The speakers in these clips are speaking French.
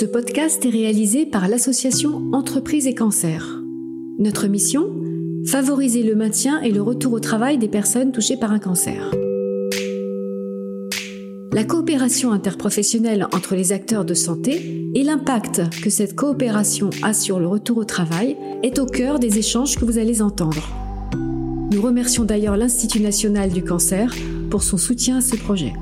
Ce podcast est réalisé par l'association Entreprises et Cancer. Notre mission Favoriser le maintien et le retour au travail des personnes touchées par un cancer. La coopération interprofessionnelle entre les acteurs de santé et l'impact que cette coopération a sur le retour au travail est au cœur des échanges que vous allez entendre. Nous remercions d'ailleurs l'Institut national du cancer pour son soutien à ce projet.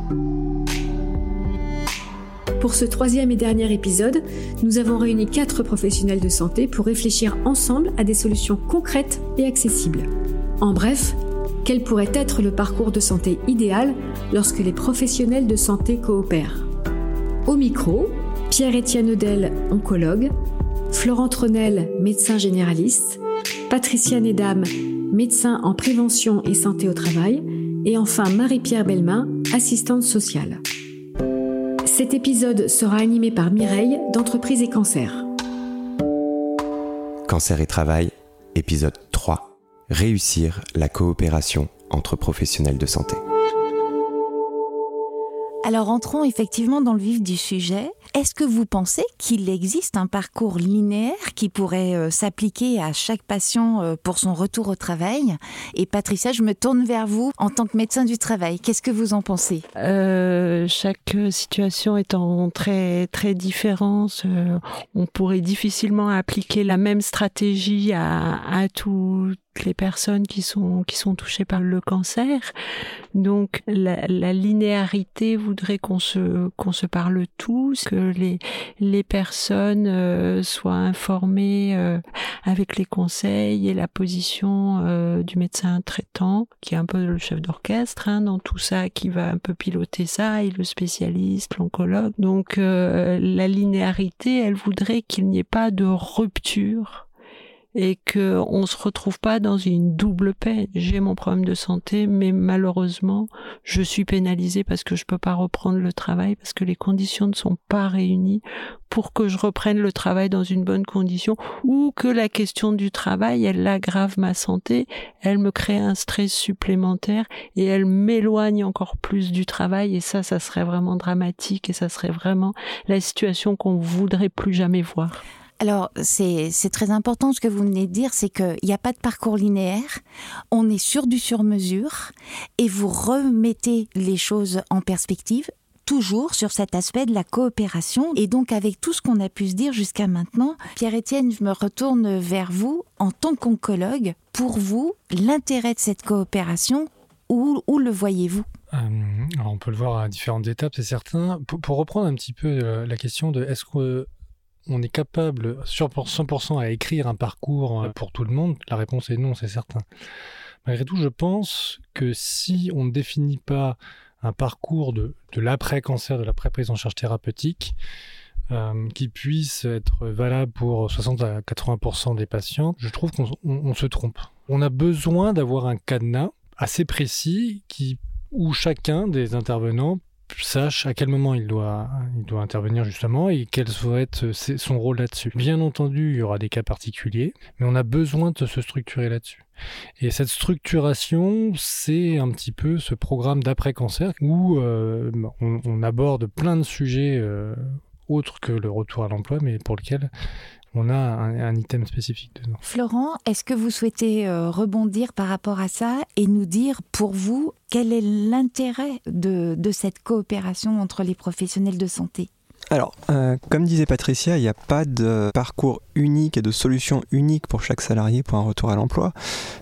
Pour ce troisième et dernier épisode, nous avons réuni quatre professionnels de santé pour réfléchir ensemble à des solutions concrètes et accessibles. En bref, quel pourrait être le parcours de santé idéal lorsque les professionnels de santé coopèrent Au micro, Pierre-Étienne Eudel, oncologue, Florent Tronel, médecin généraliste, Patricia Nedam, médecin en prévention et santé au travail, et enfin Marie-Pierre Belmain, assistante sociale. Cet épisode sera animé par Mireille d'Entreprise et Cancer. Cancer et Travail, épisode 3. Réussir la coopération entre professionnels de santé. Alors entrons effectivement dans le vif du sujet. Est-ce que vous pensez qu'il existe un parcours linéaire qui pourrait euh, s'appliquer à chaque patient euh, pour son retour au travail? Et Patricia, je me tourne vers vous en tant que médecin du travail. Qu'est-ce que vous en pensez? Euh, Chaque situation étant très très différente, on pourrait difficilement appliquer la même stratégie à, à tout les personnes qui sont qui sont touchées par le cancer. Donc la, linéarité voudrait qu'on se se parle tous, les les personnes euh, soient informées euh, avec les conseils et la position euh, du médecin traitant, qui est un peu le chef d'orchestre hein, dans tout ça, qui va un peu piloter ça, et le spécialiste, l'oncologue. Donc la linéarité, elle voudrait qu'il n'y ait pas de rupture et que on se retrouve pas dans une double peine. J'ai mon problème de santé, mais malheureusement, je suis pénalisée parce que je peux pas reprendre le travail parce que les conditions ne sont pas réunies pour que je reprenne le travail dans une bonne condition ou que la question du travail, elle aggrave ma santé, elle me crée un stress supplémentaire et elle m'éloigne encore plus du travail et ça, ça serait vraiment dramatique et ça serait vraiment la situation qu'on voudrait plus jamais voir. Alors, c'est très important ce que vous venez de dire, c'est qu'il n'y a pas de parcours linéaire, on est sur du sur-mesure, et vous remettez les choses en perspective, toujours sur cet aspect de la coopération. Et donc, avec tout ce qu'on a pu se dire jusqu'à maintenant, Pierre-Étienne, je me retourne vers vous en tant qu'oncologue. Pour vous, l'intérêt de cette coopération, où, le voyez-vous? Euh, on peut le voir à différentes étapes, c'est certain. Pour, reprendre un petit peu euh, la question de est-ce que on est capable sur 100% à écrire un parcours euh, pour tout le monde La réponse est non, c'est certain. Malgré tout, je pense que si on ne définit pas un parcours de, l'après-cancer, de l'après-prise en charge thérapeutique, euh, qui puisse être valable pour 60 à 80% des patients, je trouve qu'on se trompe. On a besoin d'avoir un cadenas assez précis qui, où chacun des intervenants sache à quel moment il doit, il doit intervenir justement et quel doit être son rôle là-dessus. Bien entendu, il y aura des cas particuliers, mais on a besoin de se structurer là-dessus. Et cette structuration, c'est un petit peu ce programme d'après-cancer où euh, on, aborde plein de sujets euh, autres que le retour à l'emploi, mais pour lequel on a un, item spécifique dedans. Florent, est-ce que vous souhaitez euh, rebondir par rapport à ça et nous dire pour vous quel est l'intérêt de cette coopération entre les professionnels de santé? Alors, euh, comme disait Patricia, il n'y a pas de parcours unique et de solution unique pour chaque salarié pour un retour à l'emploi.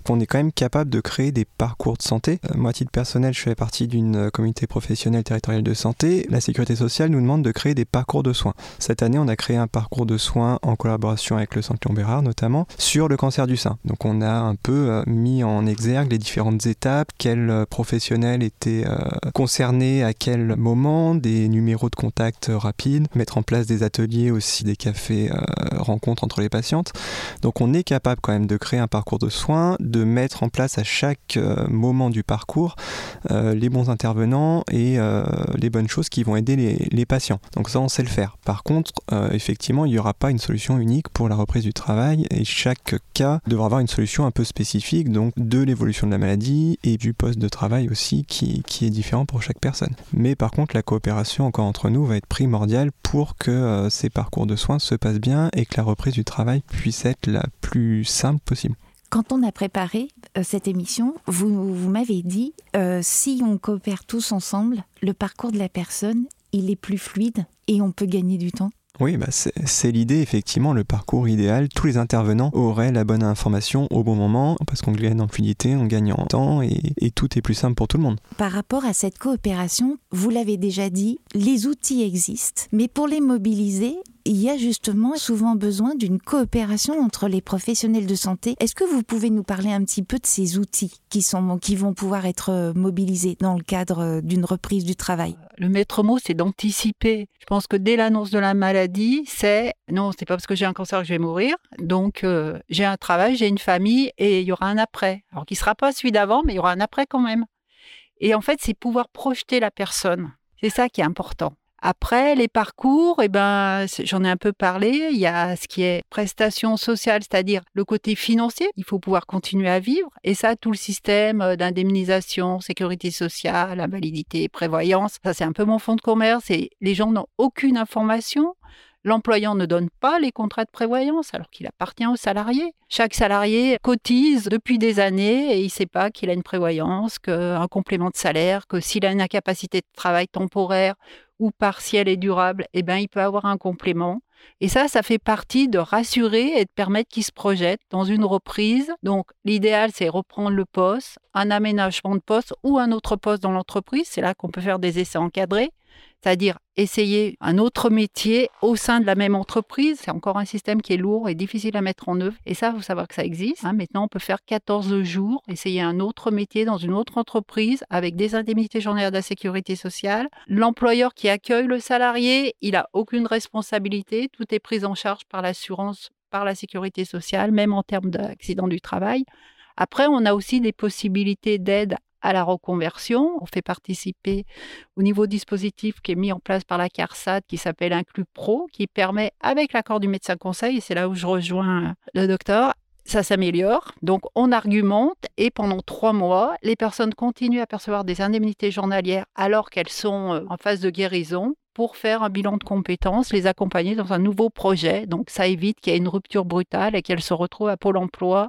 On est quand même capable de créer des parcours de santé. Euh, moi, à titre personnel, je fais partie d'une communauté professionnelle territoriale de santé. La sécurité sociale nous demande de créer des parcours de soins. Cette année, on a créé un parcours de soins en collaboration avec le Centre Léon Bérard, notamment, sur le cancer du sein. Donc, on a un peu euh, mis en exergue les différentes étapes, quels professionnels étaient concernés à quel moment, des numéros de contact rapides mettre en place des ateliers aussi, des cafés euh, rencontres entre les patientes. Donc on est capable quand même de créer un parcours de soins, de mettre en place à chaque euh, moment du parcours euh, les bons intervenants et les bonnes choses qui vont aider les, patients. Donc ça on sait le faire. Par contre, effectivement, il n'y aura pas une solution unique pour la reprise du travail et chaque cas devra avoir une solution un peu spécifique donc de l'évolution de la maladie et du poste de travail aussi qui, qui est différent pour chaque personne. Mais par contre, la coopération encore entre nous va être primordiale pour que ces parcours de soins se passent bien et que la reprise du travail puisse être la plus simple possible. Quand on a préparé cette émission, vous, vous m'avez dit, si on coopère tous ensemble, le parcours de la personne, il est plus fluide et on peut gagner du temps. Oui, bah c'est l'idée, effectivement, le parcours idéal. Tous les intervenants auraient la bonne information au bon moment, parce qu'on gagne en fluidité, on gagne en temps, et, et, tout est plus simple pour tout le monde. Par rapport à cette coopération, vous l'avez déjà dit, les outils existent, mais pour les mobiliser, il y a justement souvent besoin d'une coopération entre les professionnels de santé. Est-ce que vous pouvez nous parler un petit peu de ces outils qui, sont, qui vont pouvoir être euh, mobilisés dans le cadre euh, d'une reprise du travail? Le maître mot, c'est d'anticiper. Je pense que dès l'annonce de la maladie, c'est non, c'est pas parce que j'ai un cancer que je vais mourir. Donc, euh, j'ai un travail, j'ai une famille et il y aura un après. Alors, qui sera pas celui d'avant, mais il y aura un après quand même. Et en fait, c'est pouvoir projeter la personne. C'est ça qui est important. Après, les parcours, eh ben, j'en ai un peu parlé. Il y a ce qui est prestation sociale, c'est-à-dire le côté financier. Il faut pouvoir continuer à vivre. Et ça, tout le système euh, d'indemnisation, sécurité sociale, invalidité, prévoyance, ça, c'est un peu mon fonds de commerce. Et les gens n'ont aucune information. L'employeur ne donne pas les contrats de prévoyance alors qu'il appartient aux salariés. Chaque salarié cotise depuis des années et il ne sait pas qu'il a une prévoyance, qu'un complément de salaire, que s'il a une incapacité de travail temporaire ou partiel et durable, eh ben, il peut avoir un complément. Et ça, ça fait partie de rassurer et de permettre qu'il se projette dans une reprise. Donc, l'idéal, c'est reprendre le poste, un aménagement de poste ou un autre poste dans l'entreprise. C'est là qu'on peut faire des essais encadrés c'est-à-dire essayer un autre métier au sein de la même entreprise. C'est encore un système qui est lourd et difficile à mettre en œuvre. Et ça, il faut savoir que ça existe. Hein. Maintenant, on peut faire 14 jours, essayer un autre métier dans une autre entreprise avec des indemnités journalières de la sécurité sociale. L'employeur qui accueille le salarié, il n'a aucune responsabilité. Tout est pris en charge par l'assurance, par la sécurité sociale, même en termes d'accident du travail. Après, on a aussi des possibilités d'aide à la reconversion. On fait participer au niveau dispositif qui est mis en place par la CARSAT qui s'appelle Inclus Pro, qui permet, avec l'accord du médecin conseil, et c'est là où je rejoins le docteur, ça s'améliore. Donc on argumente et pendant trois mois, les personnes continuent à percevoir des indemnités journalières alors qu'elles sont euh, en phase de guérison pour faire un bilan de compétences, les accompagner dans un nouveau projet. Donc ça évite qu'il y ait une rupture brutale et qu'elles se retrouvent à Pôle Emploi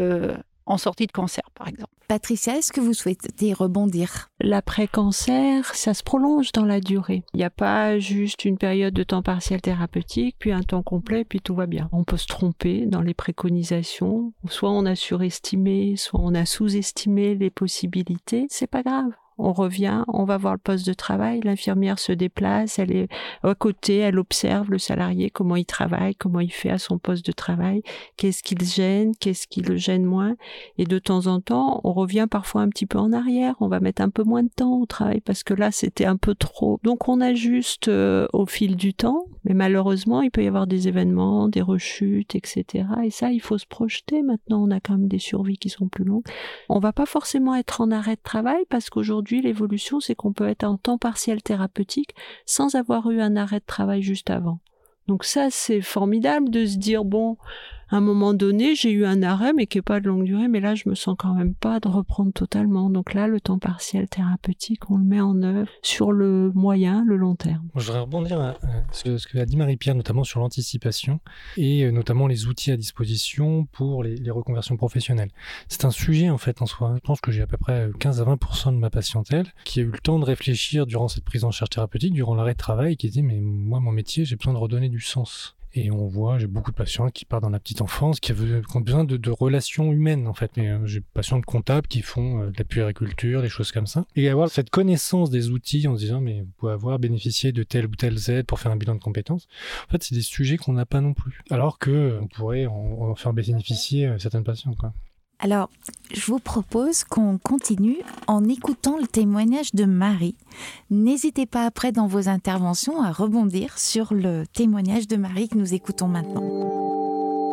euh, en sortie de cancer, par exemple. Patricia, est-ce que vous souhaitez rebondir? L'après-cancer, ça se prolonge dans la durée. Il n'y a pas juste une période de temps partiel thérapeutique, puis un temps complet, puis tout va bien. On peut se tromper dans les préconisations. Soit on a surestimé, soit on a sous-estimé les possibilités. C'est pas grave on revient, on va voir le poste de travail, l'infirmière se déplace, elle est à côté, elle observe le salarié, comment il travaille, comment il fait à son poste de travail, qu'est-ce qui le gêne, qu'est-ce qui le gêne moins. Et de temps en temps, on revient parfois un petit peu en arrière, on va mettre un peu moins de temps au travail parce que là, c'était un peu trop. Donc on ajuste euh, au fil du temps, mais malheureusement, il peut y avoir des événements, des rechutes, etc. Et ça, il faut se projeter. Maintenant, on a quand même des survies qui sont plus longues. On va pas forcément être en arrêt de travail parce qu'aujourd'hui, l'évolution, c'est qu'on peut être en temps partiel thérapeutique sans avoir eu un arrêt de travail juste avant. Donc ça, c'est formidable de se dire, bon, à un moment donné, j'ai eu un arrêt, mais qui n'est pas de longue durée, mais là, je me sens quand même pas de reprendre totalement. Donc là, le temps partiel thérapeutique, on le met en œuvre sur le moyen, le long terme. Je voudrais rebondir à ce que a dit Marie-Pierre, notamment sur l'anticipation et euh, notamment les outils à disposition pour les, reconversions professionnelles. C'est un sujet, en fait, en soi. Je pense que j'ai à peu près 15 à 20% de ma patientèle qui a eu le temps de réfléchir durant cette prise en charge thérapeutique, durant l'arrêt de travail, qui dit, mais moi, mon métier, j'ai besoin de redonner du sens. Et on voit, j'ai beaucoup de patients qui partent dans la petite enfance, qui, ont besoin de, relations humaines en fait. Euh, j'ai des patients de comptables qui font euh, de la puériculture, des choses comme ça. Et avoir cette connaissance des outils en se disant mais vous pouvez avoir bénéficié de telle ou telle aide pour faire un bilan de compétences. En fait, c'est des sujets qu'on n'a pas non plus. Alors que euh, on pourrait en, en faire bénéficier certains patients. Quoi. Alors, je vous propose qu'on continue en écoutant le témoignage de Marie. N'hésitez pas après dans vos interventions à rebondir sur le témoignage de Marie que nous écoutons maintenant.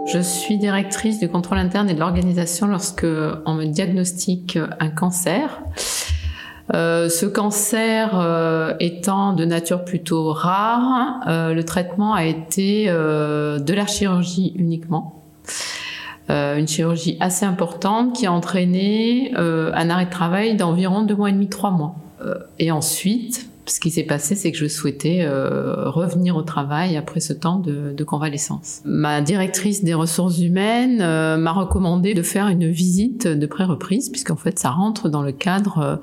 Je suis directrice du contrôle interne et de l'organisation lorsque on me diagnostique un cancer. Euh, ce cancer euh, étant de nature plutôt rare, euh, le traitement a été de la chirurgie uniquement. Euh, une chirurgie assez importante qui a entraîné euh, un arrêt de travail d'environ deux mois et demi, trois mois. Euh, et ensuite, Ce qui s'est passé, c'est que je souhaitais euh, revenir au travail après ce temps de, de convalescence. Ma directrice des ressources humaines euh, m'a recommandé de faire une visite de pré-reprise, puisqu'en fait, ça rentre dans le cadre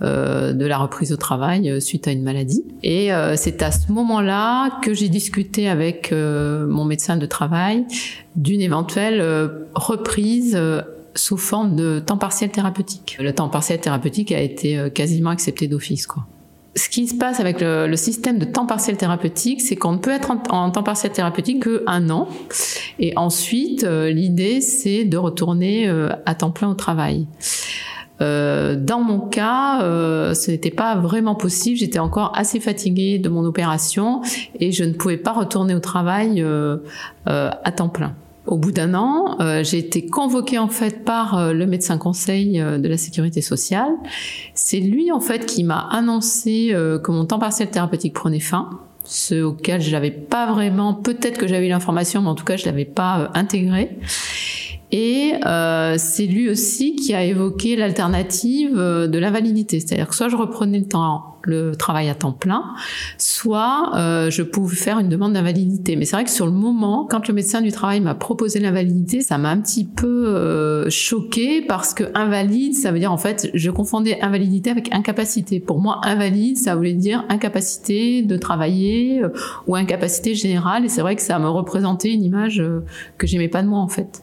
euh, de la reprise au travail suite à une maladie. Et c'est à ce moment-là que j'ai discuté avec mon médecin de travail d'une éventuelle reprise sous forme de temps partiel thérapeutique. Le temps partiel thérapeutique a été quasiment accepté d'office, quoi ce qui se passe avec le, système de temps partiel thérapeutique, c'est qu'on ne peut être en, temps partiel thérapeutique que un an. Et ensuite, euh, l'idée, c'est de retourner euh, à temps plein au travail. Euh, dans mon cas, ce n'était pas vraiment possible. J'étais encore assez fatiguée de mon opération et je ne pouvais pas retourner au travail à temps plein. Au bout d'un an, euh, j'ai été convoquée en fait par euh, le médecin conseil euh, de la sécurité sociale. C'est lui en fait qui m'a annoncé que mon temps partiel thérapeutique prenait fin, ce auquel je n'avais pas vraiment, peut-être que j'avais l'information, mais en tout cas je l'avais pas intégré. Et c'est lui aussi qui a évoqué l'alternative de l'invalidité, c'est-à-dire que soit je reprenais le temps le travail à temps plein, soit euh, je pouvais faire une demande d'invalidité. Mais c'est vrai que sur le moment, quand le médecin du travail m'a proposé l'invalidité, ça m'a un petit peu euh, choqué parce que invalide, ça veut dire en fait, je confondais invalidité avec incapacité. Pour moi, invalide, ça voulait dire incapacité de travailler euh, ou incapacité générale. Et c'est vrai que ça me représentait une image euh, que j'aimais pas de moi en fait.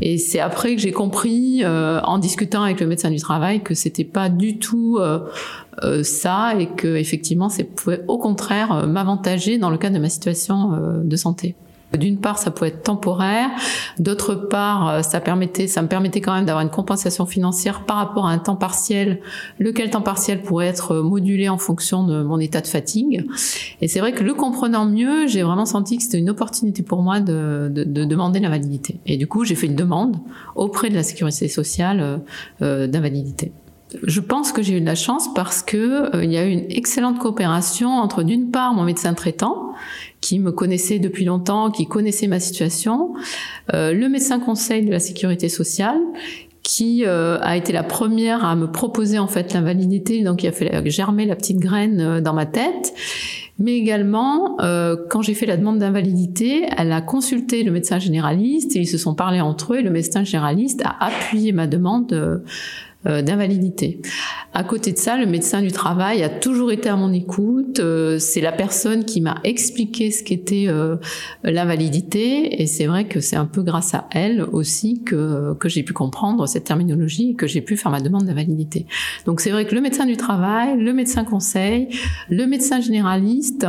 Et c'est après que j'ai compris, en discutant avec le médecin du travail, que c'était pas du tout euh, ça et que effectivement, ça pouvait au contraire euh, m'avantager dans le cas de ma situation euh, de santé. D'une part, ça pouvait être temporaire. D'autre part, ça permettait, ça me permettait quand même d'avoir une compensation financière par rapport à un temps partiel, lequel temps partiel pourrait être modulé en fonction de mon état de fatigue. Et c'est vrai que le comprenant mieux, j'ai vraiment senti que c'était une opportunité pour moi de, de, de demander l'invalidité. Et du coup, j'ai fait une demande auprès de la sécurité sociale euh, d'invalidité. Je pense que j'ai eu de la chance parce que euh, il y a eu une excellente coopération entre d'une part mon médecin traitant qui me connaissait depuis longtemps, qui connaissait ma situation, euh, le médecin conseil de la sécurité sociale qui euh, a été la première à me proposer en fait l'invalidité, donc il a fait germer la petite graine dans ma tête. Mais également, quand j'ai fait la demande d'invalidité, elle a consulté le médecin généraliste et ils se sont parlé entre eux et le médecin généraliste a appuyé ma demande euh, d'invalidité. À côté de ça, le médecin du travail a toujours été à mon écoute. Euh, c'est la personne qui m'a expliqué ce qu'était euh, l'invalidité et c'est vrai que c'est un peu grâce à elle aussi que, que j'ai pu comprendre cette terminologie et que j'ai pu faire ma demande d'invalidité. Donc c'est vrai que le médecin du travail, le médecin conseil, le médecin généraliste,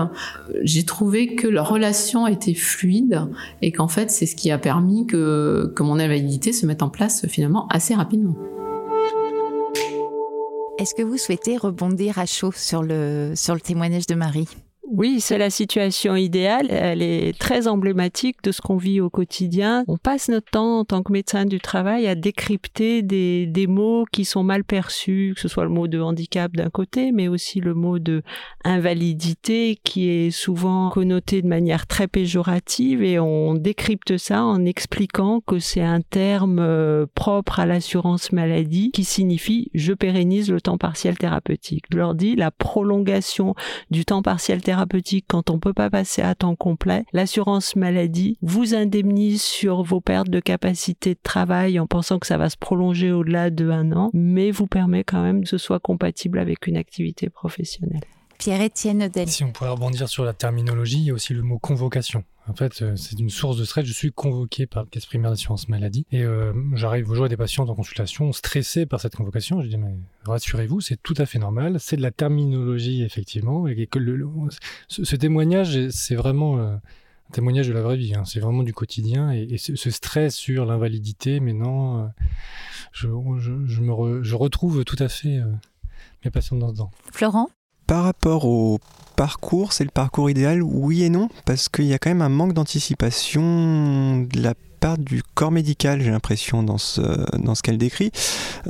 j'ai trouvé que leur relation était fluide et qu'en fait c'est ce qui a permis que, que mon invalidité se mette en place finalement assez rapidement. Est-ce que vous souhaitez rebondir à chaud sur le, sur le témoignage de Marie? Oui, c'est la situation idéale. Elle est très emblématique de ce qu'on vit au quotidien. On passe notre temps en tant que médecin du travail à décrypter des, mots qui sont mal perçus, que ce soit le mot de handicap d'un côté, mais aussi le mot de invalidité qui est souvent connoté de manière très péjorative et on décrypte ça en expliquant que c'est un terme euh, propre à l'assurance maladie qui signifie je pérennise le temps partiel thérapeutique. Je leur dis la prolongation du temps partiel thérapeutique quand on peut pas passer à temps complet, l'assurance maladie vous indemnise sur vos pertes de capacité de travail en pensant que ça va se prolonger au-delà de un an, mais vous permet quand même que ce soit compatible avec une activité professionnelle. Pierre-Étienne Odel. Si on pourrait rebondir sur la terminologie, il y a aussi le mot convocation. En fait, euh, c'est une source de stress. Je suis convoqué par le caisse primaire d'assurance maladie et euh, j'arrive au jour des patients en consultation stressés par cette convocation. Je dis mais rassurez-vous, c'est tout à fait normal. C'est de la terminologie effectivement et que le, ce, témoignage, c'est vraiment euh, un témoignage de la vraie vie. Hein. C'est vraiment du quotidien et, ce, stress sur l'invalidité. Mais non, je, je, me je retrouve tout à fait mes patients dans ce temps. Florent? Par rapport au parcours, c'est le parcours idéal Oui et non, parce qu'il y a quand même un manque d'anticipation de la part du corps médical, j'ai l'impression, dans ce, dans ce qu'elle décrit.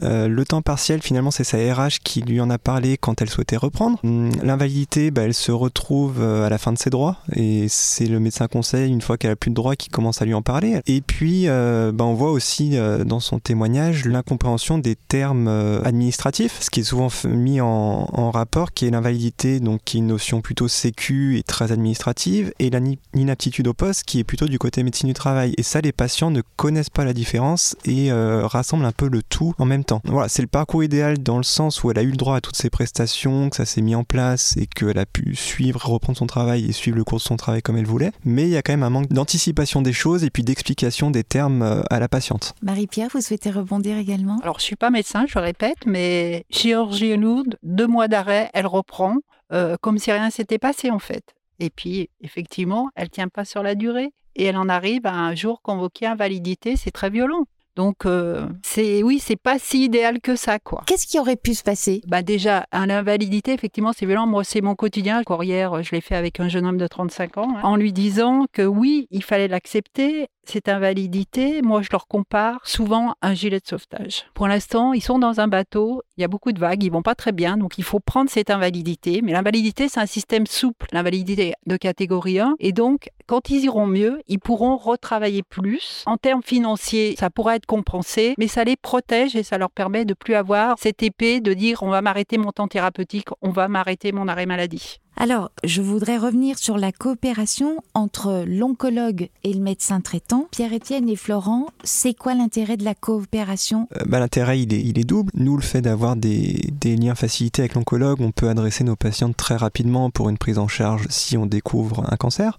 Euh, le temps partiel, finalement, c'est sa RH qui lui en a parlé quand elle souhaitait reprendre. Hum, l'invalidité, bah, elle se retrouve euh, à la fin de ses droits et c'est le médecin conseil, une fois qu'elle a plus de droits, qui commence à lui en parler. Et puis, euh, bah, on voit aussi dans son témoignage l'incompréhension des termes administratifs, ce qui est souvent mis en, rapport, qui est l'invalidité, donc qui est une notion plutôt sécu et très administrative, et l'inaptitude au poste, qui est plutôt du côté médecine du travail. Et ça, patients ne connaissent pas la différence et rassemblent un peu le tout en même temps. Voilà, c'est le parcours idéal dans le sens où elle a eu le droit à toutes ces prestations, que ça s'est mis en place et qu'elle a pu suivre, reprendre son travail et suivre le cours de son travail comme elle voulait. Mais il y a quand même un manque d'anticipation des choses et puis d'explication des termes euh, à la patiente. Marie-Pierre, vous souhaitez rebondir également? Alors, je suis pas médecin, je répète, mais chirurgie lourde, deux mois d'arrêt, elle reprend euh, comme si rien s'était passé en fait. Et puis, effectivement, elle tient pas sur la durée et elle en arrive à un jour convoqué invalidité, c'est très violent. Donc euh, c'est oui, c'est pas si idéal que ça quoi. Qu'est-ce qui aurait pu se passer? Bah déjà, l'invalidité effectivement, c'est violent. Moi, c'est mon quotidien. Courrière, je l'ai fait avec un jeune homme de 35 ans hein, en lui disant que oui, il fallait l'accepter cette invalidité, moi je leur compare souvent un gilet de sauvetage. Pour l'instant, ils sont dans un bateau, il y a beaucoup de vagues, ils vont pas très bien, donc il faut prendre cette invalidité. Mais l'invalidité, c'est un système souple, l'invalidité de catégorie 1. Et donc, quand ils iront mieux, ils pourront retravailler plus. En termes financiers, ça pourra être compensé, mais ça les protège et ça leur permet de plus avoir cette épée de dire on va m'arrêter mon temps thérapeutique, on va m'arrêter mon arrêt maladie. Alors, je voudrais revenir sur la coopération entre l'oncologue et le médecin traitant. Pierre-Étienne et Florent, c'est quoi l'intérêt de la coopération? Euh, bah, L'intérêt, il est, double. Nous, le fait d'avoir des, liens facilités avec l'oncologue, on peut adresser nos patients très rapidement pour une prise en charge si on découvre un cancer.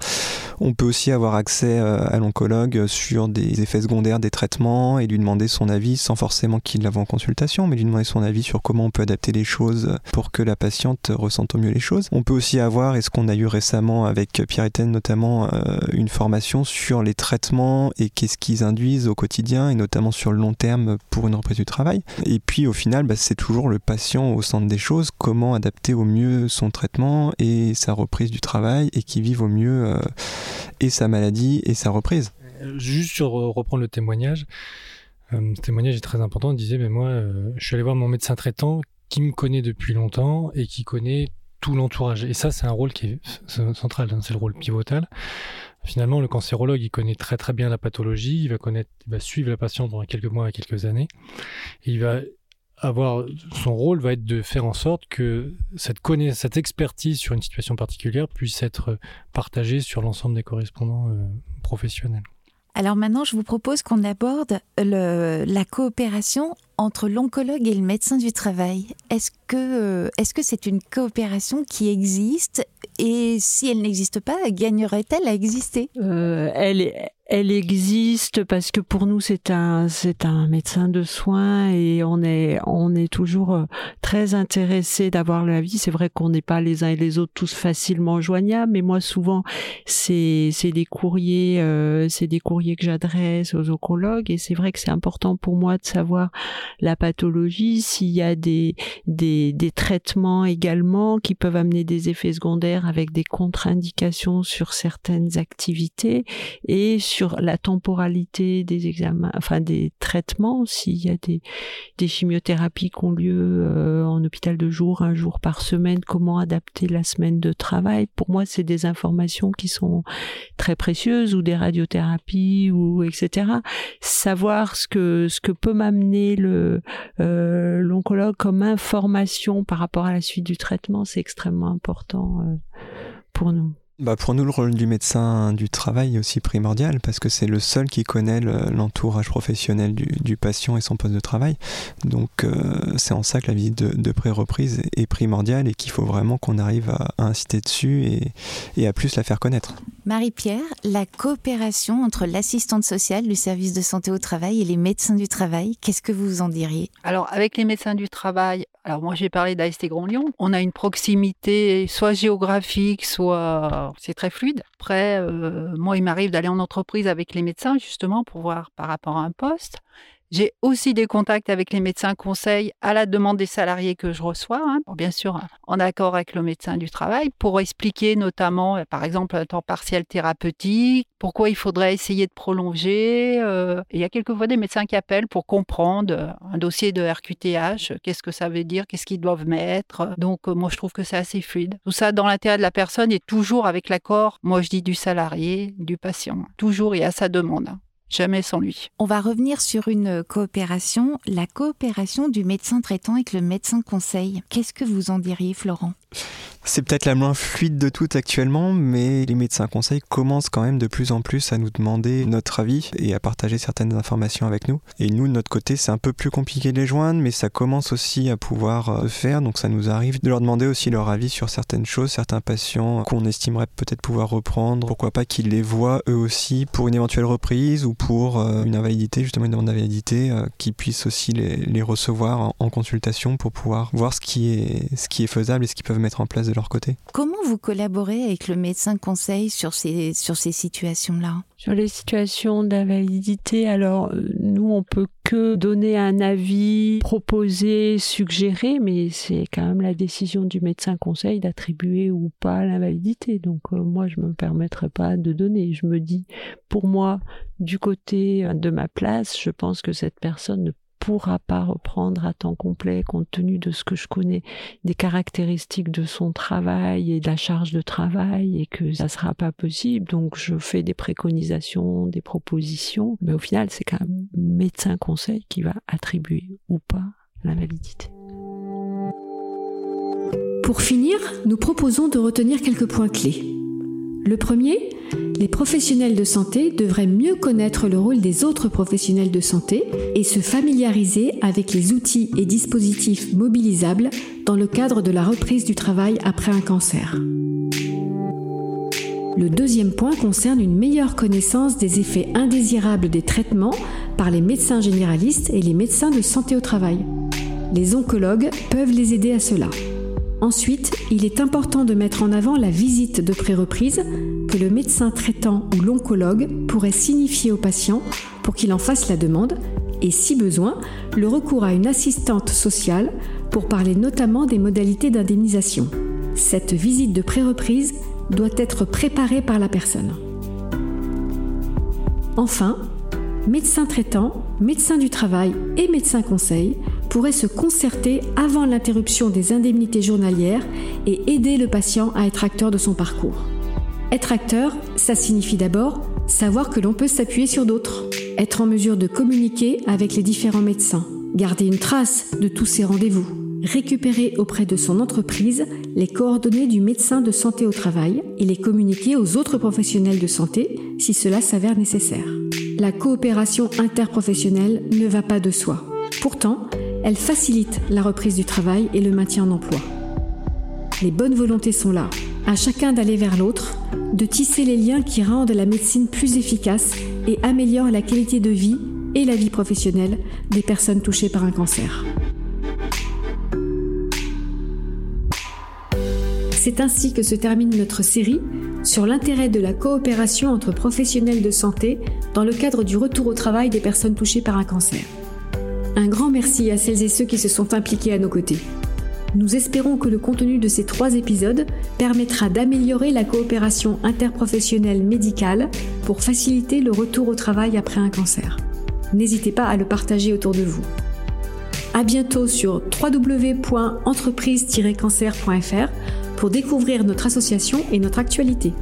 On peut aussi avoir accès euh, à l'oncologue sur des effets secondaires des traitements et lui demander son avis sans forcément qu'il l'avoue en consultation, mais lui demander son avis sur comment on peut adapter les choses pour que la patiente ressente au mieux les choses. On peut aussi avoir, et ce qu'on a eu récemment avec Pierre Etienne notamment, euh, une formation sur les traitements et qu'est-ce qu'ils induisent au quotidien, et notamment sur le long terme pour une reprise du travail. Et puis au final, bah, c'est toujours le patient au centre des choses, comment adapter au mieux son traitement et sa reprise du travail, et qui vive au mieux euh, et sa maladie et sa reprise. Juste sur euh, reprendre le témoignage, ce témoignage est très important. Il disait, mais moi, je suis allé voir mon médecin traitant qui me connaît depuis longtemps et qui connaît tout l'entourage. Et ça, c'est un rôle qui est central, hein, c'est le rôle pivotal. Finalement, le cancérologue, il connaît très très bien la pathologie, il va connaître, il va suivre la patiente pendant quelques mois et quelques années. Il va avoir, son rôle va être de faire en sorte que cette connaissance, cette expertise sur une situation particulière puisse être partagée sur l'ensemble des correspondants euh, professionnels. Alors maintenant, je vous propose qu'on aborde la coopération entre l'oncologue et le médecin du travail. Est-ce que euh, est-ce que c'est une coopération qui existe et si elle n'existe pas, gagnerait-elle à exister? Euh, Elle elle existe parce que pour nous c'est un c'est un médecin de soins et on est on est toujours euh, très intéressé d'avoir l'avis. C'est vrai qu'on n'est pas les uns et les autres tous facilement joignables, mais moi souvent c'est c'est des courriers c'est des courriers que j'adresse aux oncologues et c'est vrai que c'est important pour moi de savoir la pathologie, s'il y a des des des traitements également qui peuvent amener des effets secondaires avec des contre-indications sur certaines activités et sur la temporalité des examens, enfin des traitements, s'il y a des, des chimiothérapies qui ont lieu euh, en hôpital de jour, un jour par semaine, comment adapter la semaine de travail? Pour moi, c'est des informations qui sont très précieuses ou des radiothérapies ou etc. Savoir ce que ce que peut m'amener le euh, l'oncologue comme information par rapport à la suite du traitement, c'est extrêmement important euh, pour nous. Bah pour nous, le rôle du médecin du travail est aussi primordial parce que c'est le seul qui connaît l'entourage professionnel du, du, patient et son poste de travail. Donc euh, c'est en ça que la visite de, de pré-reprise est primordiale et qu'il faut vraiment qu'on arrive à, à, inciter dessus et, et à plus la faire connaître. Marie-Pierre, la coopération entre l'assistante sociale du service de santé au travail et les médecins du travail, qu'est-ce que vous en diriez? Alors avec les médecins du travail, alors moi j'ai parlé d'AST Grand Lyon, on a une proximité soit géographique, soit c'est très fluide. Après, euh, moi, il m'arrive d'aller en entreprise avec les médecins, justement, pour voir par rapport à un poste. J'ai aussi des contacts avec les médecins conseils à la demande des salariés que je reçois, hein, bien sûr en accord avec le médecin du travail, pour expliquer notamment, euh, par exemple, un temps partiel thérapeutique, pourquoi il faudrait essayer de prolonger. Euh, il y a quelquefois des médecins qui appellent pour comprendre euh, un dossier de RQTH, qu'est-ce que ça veut dire, qu'est-ce qu'ils doivent mettre. Donc moi je trouve que c'est assez fluide. Tout ça dans l'intérêt de la personne et toujours avec l'accord, moi je dis du salarié, du patient. Toujours y a sa demande jamais sans lui. On va revenir sur une coopération, la coopération du médecin traitant avec le médecin conseil. Qu'est-ce que vous en diriez, Florent? C'est peut-être la moins fluide de toutes actuellement, mais les médecins conseils commencent quand même de plus en plus à nous demander notre avis et à partager certaines informations avec nous. Et nous, de notre côté, c'est un peu plus compliqué de les joindre, mais ça commence aussi à pouvoir euh, faire. Donc ça nous arrive de leur demander aussi leur avis sur certaines choses, certains patients qu'on estimerait peut-être pouvoir reprendre. Pourquoi pas qu'ils les voient eux aussi pour une éventuelle reprise ou pour euh, une invalidité, justement une demande d'invalidité, euh, qu'ils puissent aussi les, recevoir en, en, consultation pour pouvoir voir ce qui est, ce qui est faisable et ce qu'ils peuvent mettre en place de leur côté. Comment vous collaborez avec le médecin conseil sur ces, sur ces situations-là? Sur les situations d'invalidité, alors euh, nous, on peut que donner un avis, proposer, suggérer, mais c'est quand même la décision du médecin conseil d'attribuer ou pas l'invalidité. Donc euh, moi, je ne me permettrai pas de donner. Je me dis, pour moi, du côté de ma place, je pense que cette personne ne pourra pas reprendre à temps complet compte tenu de ce que je connais des caractéristiques de son travail et de la charge de travail et que ça sera pas possible. Donc je fais des préconisations, des propositions, mais au final c'est même médecin conseil qui va attribuer ou pas la validité. Pour finir, nous proposons de retenir quelques points clés. Le premier, les professionnels de santé devraient mieux connaître le rôle des autres professionnels de santé et se familiariser avec les outils et dispositifs mobilisables dans le cadre de la reprise du travail après un cancer. Le deuxième point concerne une meilleure connaissance des effets indésirables des traitements par les médecins généralistes et les médecins de santé au travail. Les oncologues peuvent les aider à cela. Ensuite, il est important de mettre en avant la visite de pré-reprise que le médecin traitant ou l'oncologue pourrait signifier au patient pour qu'il en fasse la demande et, si besoin, le recours à une assistante sociale pour parler notamment des modalités d'indemnisation. Cette visite de pré-reprise doit être préparée par la personne. Enfin, médecin traitant, médecin du travail et médecin conseil pourraient se concerter avant l'interruption des indemnités journalières et aider le patient à être acteur de son parcours. Être acteur, ça signifie d'abord savoir que l'on peut s'appuyer sur d'autres, être en mesure de communiquer avec les différents médecins, garder une trace de tous ces rendez-vous, récupérer auprès de son entreprise les coordonnées du médecin de santé au travail et les communiquer aux autres professionnels de santé si cela s'avère nécessaire. La coopération interprofessionnelle ne va pas de soi. Pourtant, elle facilite la reprise du travail et le maintien en emploi. Les bonnes volontés sont là, à chacun d'aller vers l'autre, de tisser les liens qui rendent la médecine plus efficace et améliorent la qualité de vie et la vie professionnelle des personnes touchées par un cancer. C'est ainsi que se termine notre série sur l'intérêt de la coopération entre professionnels de santé dans le cadre du retour au travail des personnes touchées par un cancer. Un grand merci à celles et ceux qui se sont impliqués à nos côtés. Nous espérons que le contenu de ces trois épisodes permettra d'améliorer la coopération interprofessionnelle médicale pour faciliter le retour au travail après un cancer. N'hésitez pas à le partager autour de vous. À bientôt sur www.entreprise-cancer.fr pour découvrir notre association et notre actualité.